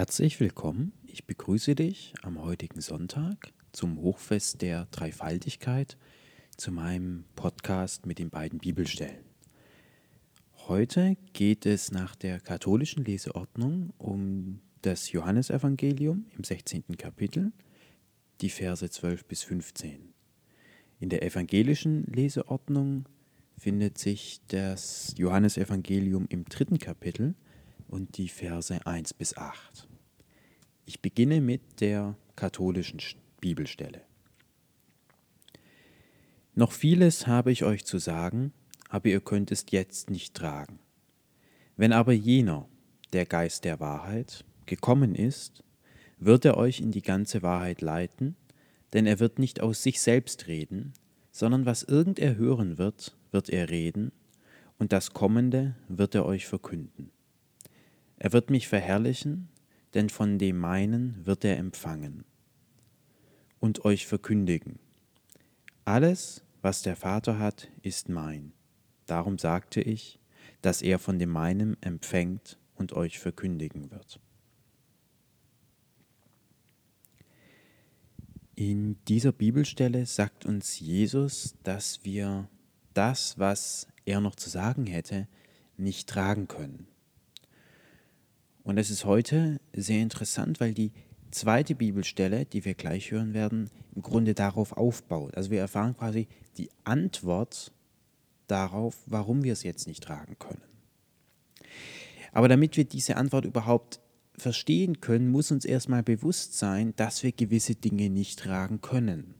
Herzlich willkommen. Ich begrüße dich am heutigen Sonntag zum Hochfest der Dreifaltigkeit zu meinem Podcast mit den beiden Bibelstellen. Heute geht es nach der katholischen Leseordnung um das Johannesevangelium im 16. Kapitel, die Verse 12 bis 15. In der evangelischen Leseordnung findet sich das Johannesevangelium im dritten Kapitel, und die Verse 1 bis 8. Ich beginne mit der katholischen Bibelstelle. Noch vieles habe ich euch zu sagen, aber ihr könnt es jetzt nicht tragen. Wenn aber jener, der Geist der Wahrheit, gekommen ist, wird er euch in die ganze Wahrheit leiten, denn er wird nicht aus sich selbst reden, sondern was irgend er hören wird, wird er reden, und das Kommende wird er euch verkünden. Er wird mich verherrlichen, denn von dem meinen wird er empfangen und euch verkündigen. Alles, was der Vater hat, ist mein. Darum sagte ich, dass er von dem meinen empfängt und euch verkündigen wird. In dieser Bibelstelle sagt uns Jesus, dass wir das, was er noch zu sagen hätte, nicht tragen können. Und das ist heute sehr interessant, weil die zweite Bibelstelle, die wir gleich hören werden, im Grunde darauf aufbaut. Also wir erfahren quasi die Antwort darauf, warum wir es jetzt nicht tragen können. Aber damit wir diese Antwort überhaupt verstehen können, muss uns erstmal bewusst sein, dass wir gewisse Dinge nicht tragen können.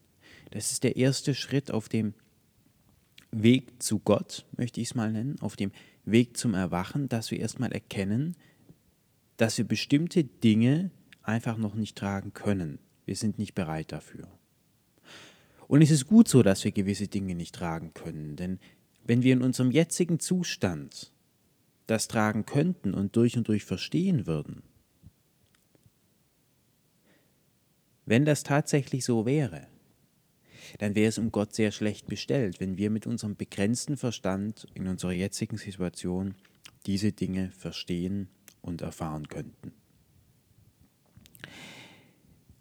Das ist der erste Schritt auf dem Weg zu Gott, möchte ich es mal nennen, auf dem Weg zum Erwachen, dass wir erstmal erkennen, dass wir bestimmte Dinge einfach noch nicht tragen können. Wir sind nicht bereit dafür. Und es ist gut so, dass wir gewisse Dinge nicht tragen können, denn wenn wir in unserem jetzigen Zustand das tragen könnten und durch und durch verstehen würden, wenn das tatsächlich so wäre, dann wäre es um Gott sehr schlecht bestellt, wenn wir mit unserem begrenzten Verstand in unserer jetzigen Situation diese Dinge verstehen und erfahren könnten.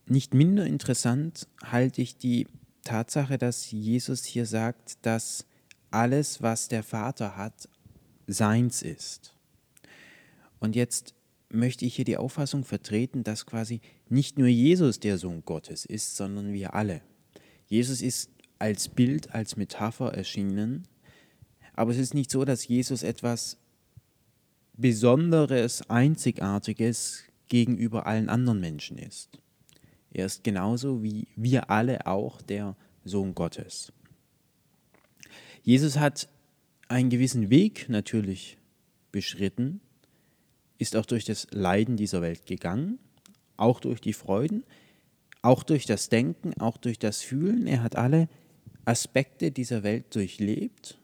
Nicht minder interessant halte ich die Tatsache, dass Jesus hier sagt, dass alles, was der Vater hat, seins ist. Und jetzt möchte ich hier die Auffassung vertreten, dass quasi nicht nur Jesus der Sohn Gottes ist, sondern wir alle. Jesus ist als Bild, als Metapher erschienen, aber es ist nicht so, dass Jesus etwas Besonderes, Einzigartiges gegenüber allen anderen Menschen ist. Er ist genauso wie wir alle auch der Sohn Gottes. Jesus hat einen gewissen Weg natürlich beschritten, ist auch durch das Leiden dieser Welt gegangen, auch durch die Freuden, auch durch das Denken, auch durch das Fühlen. Er hat alle Aspekte dieser Welt durchlebt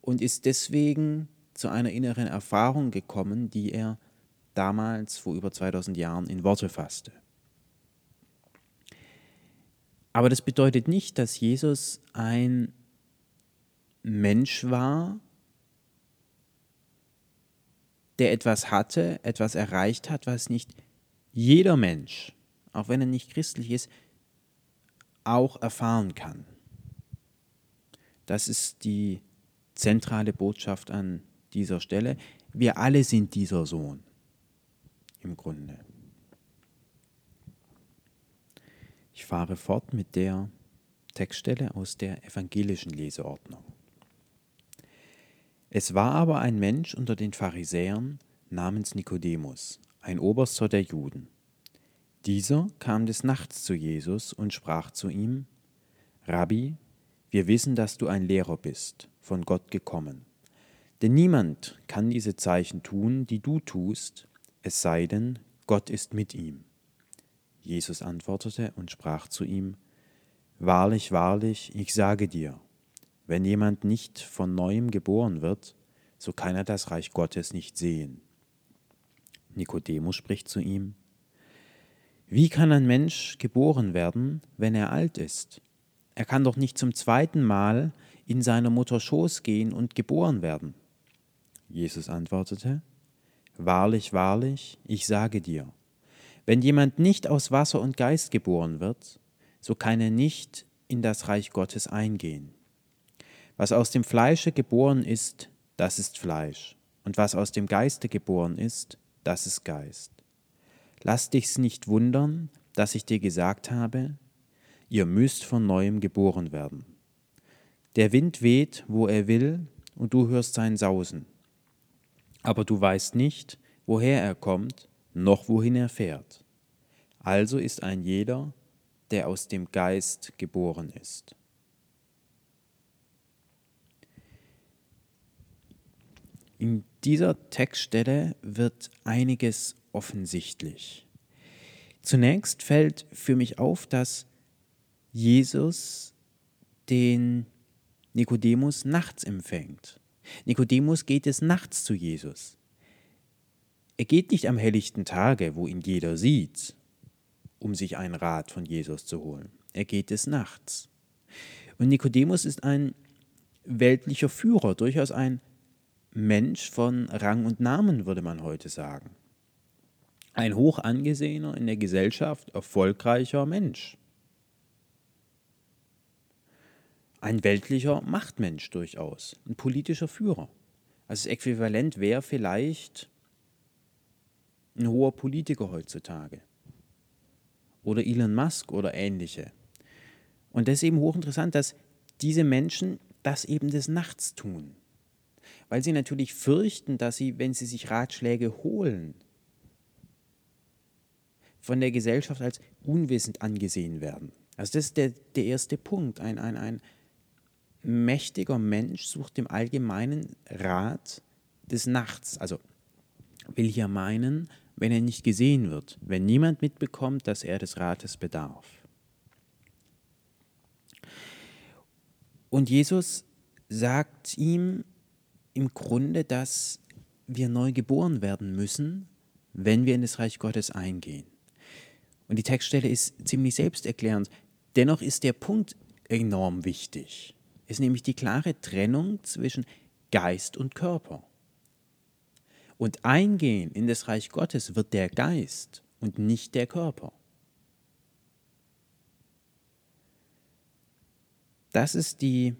und ist deswegen zu einer inneren Erfahrung gekommen, die er damals vor über 2000 Jahren in Worte fasste. Aber das bedeutet nicht, dass Jesus ein Mensch war, der etwas hatte, etwas erreicht hat, was nicht jeder Mensch, auch wenn er nicht christlich ist, auch erfahren kann. Das ist die zentrale Botschaft an dieser Stelle. Wir alle sind dieser Sohn im Grunde. Ich fahre fort mit der Textstelle aus der evangelischen Leseordnung. Es war aber ein Mensch unter den Pharisäern namens Nikodemus, ein Oberster der Juden. Dieser kam des Nachts zu Jesus und sprach zu ihm, Rabbi, wir wissen, dass du ein Lehrer bist, von Gott gekommen denn niemand kann diese Zeichen tun, die du tust, es sei denn, Gott ist mit ihm. Jesus antwortete und sprach zu ihm, Wahrlich, wahrlich, ich sage dir, wenn jemand nicht von neuem geboren wird, so kann er das Reich Gottes nicht sehen. Nikodemus spricht zu ihm, Wie kann ein Mensch geboren werden, wenn er alt ist? Er kann doch nicht zum zweiten Mal in seiner Mutter Schoß gehen und geboren werden. Jesus antwortete, Wahrlich, wahrlich, ich sage dir, wenn jemand nicht aus Wasser und Geist geboren wird, so kann er nicht in das Reich Gottes eingehen. Was aus dem Fleische geboren ist, das ist Fleisch, und was aus dem Geiste geboren ist, das ist Geist. Lass dich's nicht wundern, dass ich dir gesagt habe, ihr müsst von neuem geboren werden. Der Wind weht, wo er will, und du hörst sein Sausen. Aber du weißt nicht, woher er kommt, noch wohin er fährt. Also ist ein jeder, der aus dem Geist geboren ist. In dieser Textstelle wird einiges offensichtlich. Zunächst fällt für mich auf, dass Jesus den Nikodemus nachts empfängt. Nikodemus geht es nachts zu Jesus. Er geht nicht am helllichten Tage, wo ihn jeder sieht, um sich einen Rat von Jesus zu holen. Er geht es nachts. Und Nikodemus ist ein weltlicher Führer, durchaus ein Mensch von Rang und Namen, würde man heute sagen. Ein hoch angesehener in der Gesellschaft, erfolgreicher Mensch. Ein weltlicher Machtmensch durchaus, ein politischer Führer. Also das Äquivalent wäre vielleicht ein hoher Politiker heutzutage. Oder Elon Musk oder ähnliche. Und das ist eben hochinteressant, dass diese Menschen das eben des Nachts tun weil sie natürlich fürchten, dass sie, wenn sie sich Ratschläge holen, von der Gesellschaft als unwissend angesehen werden. Also das ist der, der erste Punkt. Ein, ein, ein mächtiger Mensch sucht im allgemeinen Rat des Nachts. Also will hier meinen, wenn er nicht gesehen wird, wenn niemand mitbekommt, dass er des Rates bedarf. Und Jesus sagt ihm, im Grunde, dass wir neu geboren werden müssen, wenn wir in das Reich Gottes eingehen. Und die Textstelle ist ziemlich selbsterklärend. Dennoch ist der Punkt enorm wichtig. Ist nämlich die klare Trennung zwischen Geist und Körper. Und eingehen in das Reich Gottes wird der Geist und nicht der Körper. Das ist die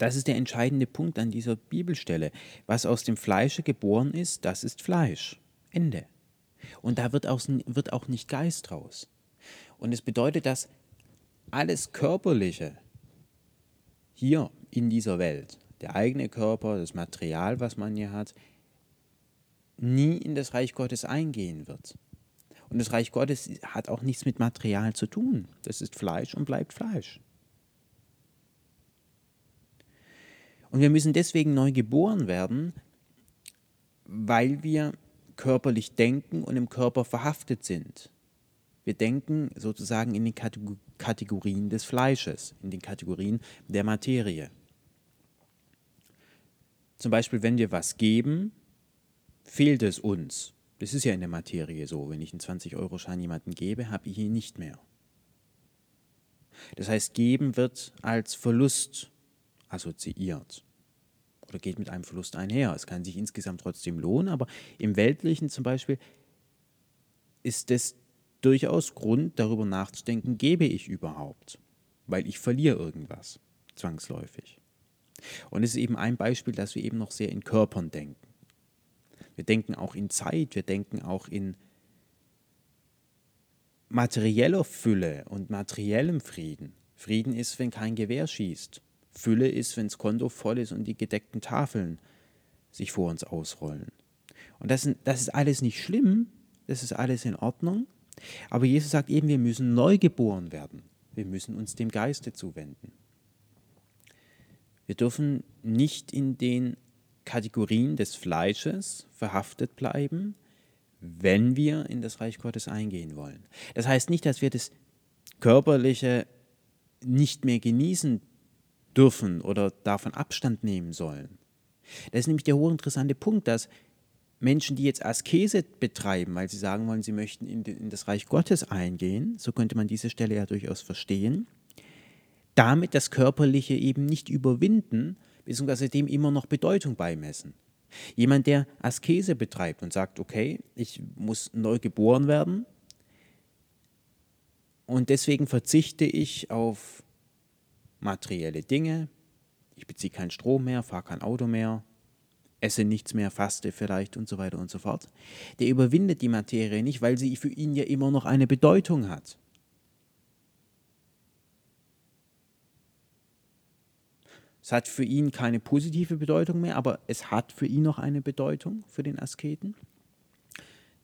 das ist der entscheidende Punkt an dieser Bibelstelle. Was aus dem Fleische geboren ist, das ist Fleisch. Ende. Und da wird auch, wird auch nicht Geist raus. Und es bedeutet, dass alles Körperliche hier in dieser Welt, der eigene Körper, das Material, was man hier hat, nie in das Reich Gottes eingehen wird. Und das Reich Gottes hat auch nichts mit Material zu tun. Das ist Fleisch und bleibt Fleisch. Und wir müssen deswegen neu geboren werden, weil wir körperlich denken und im Körper verhaftet sind. Wir denken sozusagen in den Kategorien des Fleisches, in den Kategorien der Materie. Zum Beispiel, wenn wir was geben, fehlt es uns. Das ist ja in der Materie so. Wenn ich einen 20-Euro-Schein jemandem gebe, habe ich ihn nicht mehr. Das heißt, geben wird als Verlust assoziiert oder geht mit einem Verlust einher. Es kann sich insgesamt trotzdem lohnen, aber im Weltlichen zum Beispiel ist es durchaus Grund, darüber nachzudenken, gebe ich überhaupt, weil ich verliere irgendwas, zwangsläufig. Und es ist eben ein Beispiel, dass wir eben noch sehr in Körpern denken. Wir denken auch in Zeit, wir denken auch in materieller Fülle und materiellem Frieden. Frieden ist, wenn kein Gewehr schießt. Fülle ist, wenn das Konto voll ist und die gedeckten Tafeln sich vor uns ausrollen. Und das, das ist alles nicht schlimm, das ist alles in Ordnung. Aber Jesus sagt eben, wir müssen neu geboren werden. Wir müssen uns dem Geiste zuwenden. Wir dürfen nicht in den Kategorien des Fleisches verhaftet bleiben, wenn wir in das Reich Gottes eingehen wollen. Das heißt nicht, dass wir das Körperliche nicht mehr genießen dürfen oder davon Abstand nehmen sollen. Das ist nämlich der hochinteressante Punkt, dass Menschen, die jetzt Askese betreiben, weil sie sagen wollen, sie möchten in, in das Reich Gottes eingehen, so könnte man diese Stelle ja durchaus verstehen, damit das Körperliche eben nicht überwinden, beziehungsweise dem immer noch Bedeutung beimessen. Jemand, der Askese betreibt und sagt, okay, ich muss neu geboren werden und deswegen verzichte ich auf materielle Dinge, ich beziehe keinen Strom mehr, fahre kein Auto mehr, esse nichts mehr, faste vielleicht und so weiter und so fort. Der überwindet die Materie nicht, weil sie für ihn ja immer noch eine Bedeutung hat. Es hat für ihn keine positive Bedeutung mehr, aber es hat für ihn noch eine Bedeutung, für den Asketen,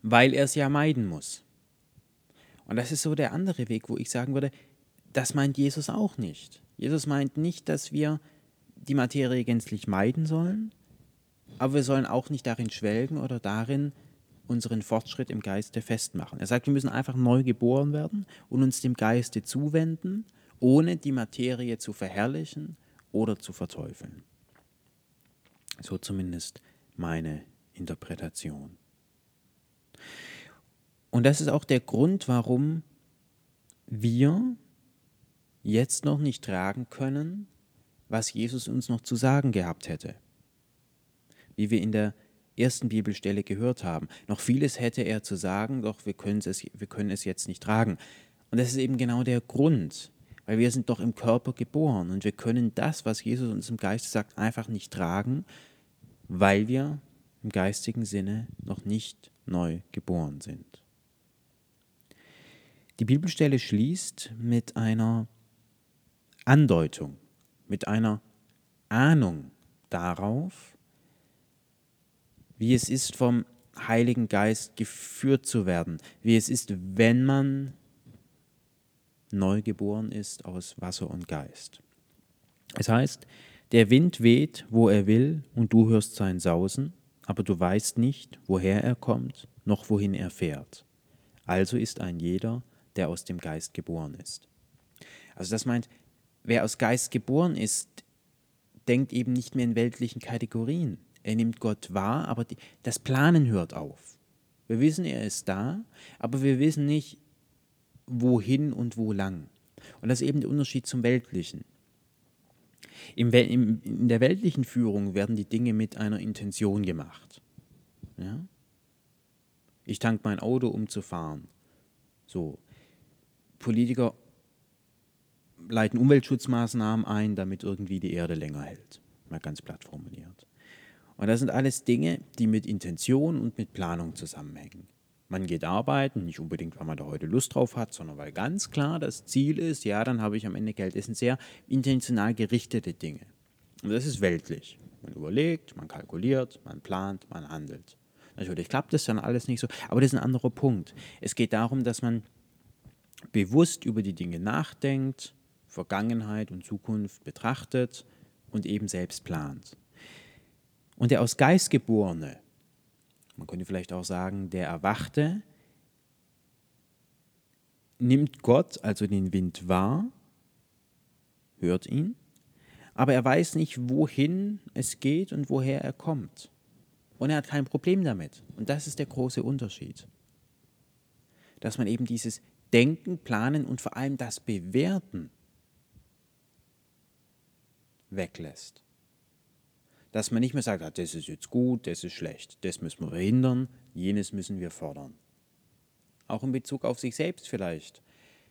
weil er es ja meiden muss. Und das ist so der andere Weg, wo ich sagen würde, das meint Jesus auch nicht. Jesus meint nicht, dass wir die Materie gänzlich meiden sollen, aber wir sollen auch nicht darin schwelgen oder darin unseren Fortschritt im Geiste festmachen. Er sagt, wir müssen einfach neu geboren werden und uns dem Geiste zuwenden, ohne die Materie zu verherrlichen oder zu verteufeln. So zumindest meine Interpretation. Und das ist auch der Grund, warum wir jetzt noch nicht tragen können, was Jesus uns noch zu sagen gehabt hätte. Wie wir in der ersten Bibelstelle gehört haben. Noch vieles hätte er zu sagen, doch wir, es, wir können es jetzt nicht tragen. Und das ist eben genau der Grund, weil wir sind doch im Körper geboren und wir können das, was Jesus uns im Geist sagt, einfach nicht tragen, weil wir im geistigen Sinne noch nicht neu geboren sind. Die Bibelstelle schließt mit einer Andeutung, mit einer Ahnung darauf, wie es ist, vom Heiligen Geist geführt zu werden, wie es ist, wenn man neu geboren ist aus Wasser und Geist. Es heißt, der Wind weht, wo er will, und du hörst sein Sausen, aber du weißt nicht, woher er kommt, noch wohin er fährt. Also ist ein jeder, der aus dem Geist geboren ist. Also das meint, wer aus Geist geboren ist, denkt eben nicht mehr in weltlichen Kategorien. Er nimmt Gott wahr, aber die, das Planen hört auf. Wir wissen, er ist da, aber wir wissen nicht, wohin und wo lang. Und das ist eben der Unterschied zum Weltlichen. Im, im, in der weltlichen Führung werden die Dinge mit einer Intention gemacht. Ja? Ich tank mein Auto, um zu fahren. So. Politiker leiten Umweltschutzmaßnahmen ein, damit irgendwie die Erde länger hält. Mal ganz platt formuliert. Und das sind alles Dinge, die mit Intention und mit Planung zusammenhängen. Man geht arbeiten, nicht unbedingt, weil man da heute Lust drauf hat, sondern weil ganz klar das Ziel ist, ja, dann habe ich am Ende Geld. Das sind sehr intentional gerichtete Dinge. Und das ist weltlich. Man überlegt, man kalkuliert, man plant, man handelt. Natürlich klappt das dann alles nicht so, aber das ist ein anderer Punkt. Es geht darum, dass man bewusst über die Dinge nachdenkt, Vergangenheit und Zukunft betrachtet und eben selbst plant. Und der aus Geist geborene, man könnte vielleicht auch sagen, der Erwachte nimmt Gott, also den Wind, wahr, hört ihn, aber er weiß nicht, wohin es geht und woher er kommt. Und er hat kein Problem damit. Und das ist der große Unterschied. Dass man eben dieses Denken, Planen und vor allem das Bewerten weglässt dass man nicht mehr sagt, ah, das ist jetzt gut, das ist schlecht, das müssen wir verhindern, jenes müssen wir fordern. Auch in Bezug auf sich selbst vielleicht.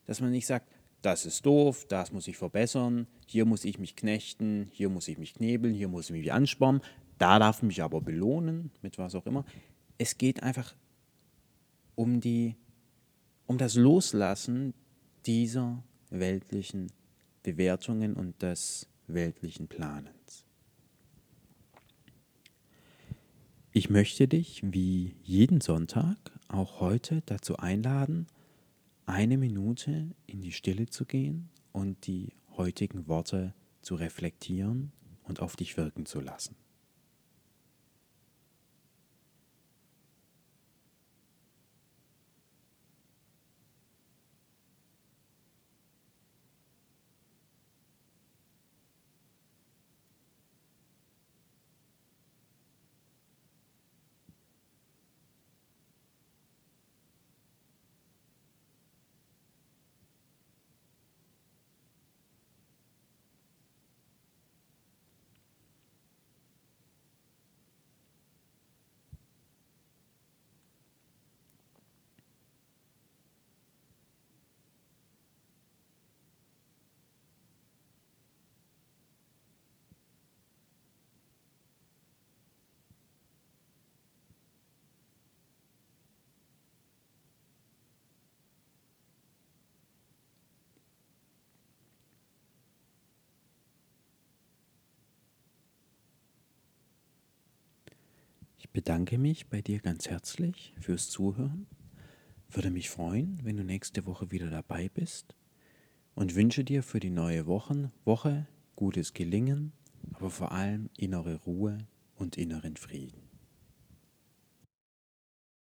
Dass man nicht sagt, das ist doof, das muss ich verbessern, hier muss ich mich knechten, hier muss ich mich knebeln, hier muss ich mich anspornen, da darf ich mich aber belohnen, mit was auch immer. Es geht einfach um, die, um das Loslassen dieser weltlichen Bewertungen und des weltlichen Planens. Ich möchte dich wie jeden Sonntag auch heute dazu einladen, eine Minute in die Stille zu gehen und die heutigen Worte zu reflektieren und auf dich wirken zu lassen. Bedanke mich bei dir ganz herzlich fürs Zuhören. Würde mich freuen, wenn du nächste Woche wieder dabei bist und wünsche dir für die neue Wochen, Woche gutes Gelingen, aber vor allem innere Ruhe und inneren Frieden.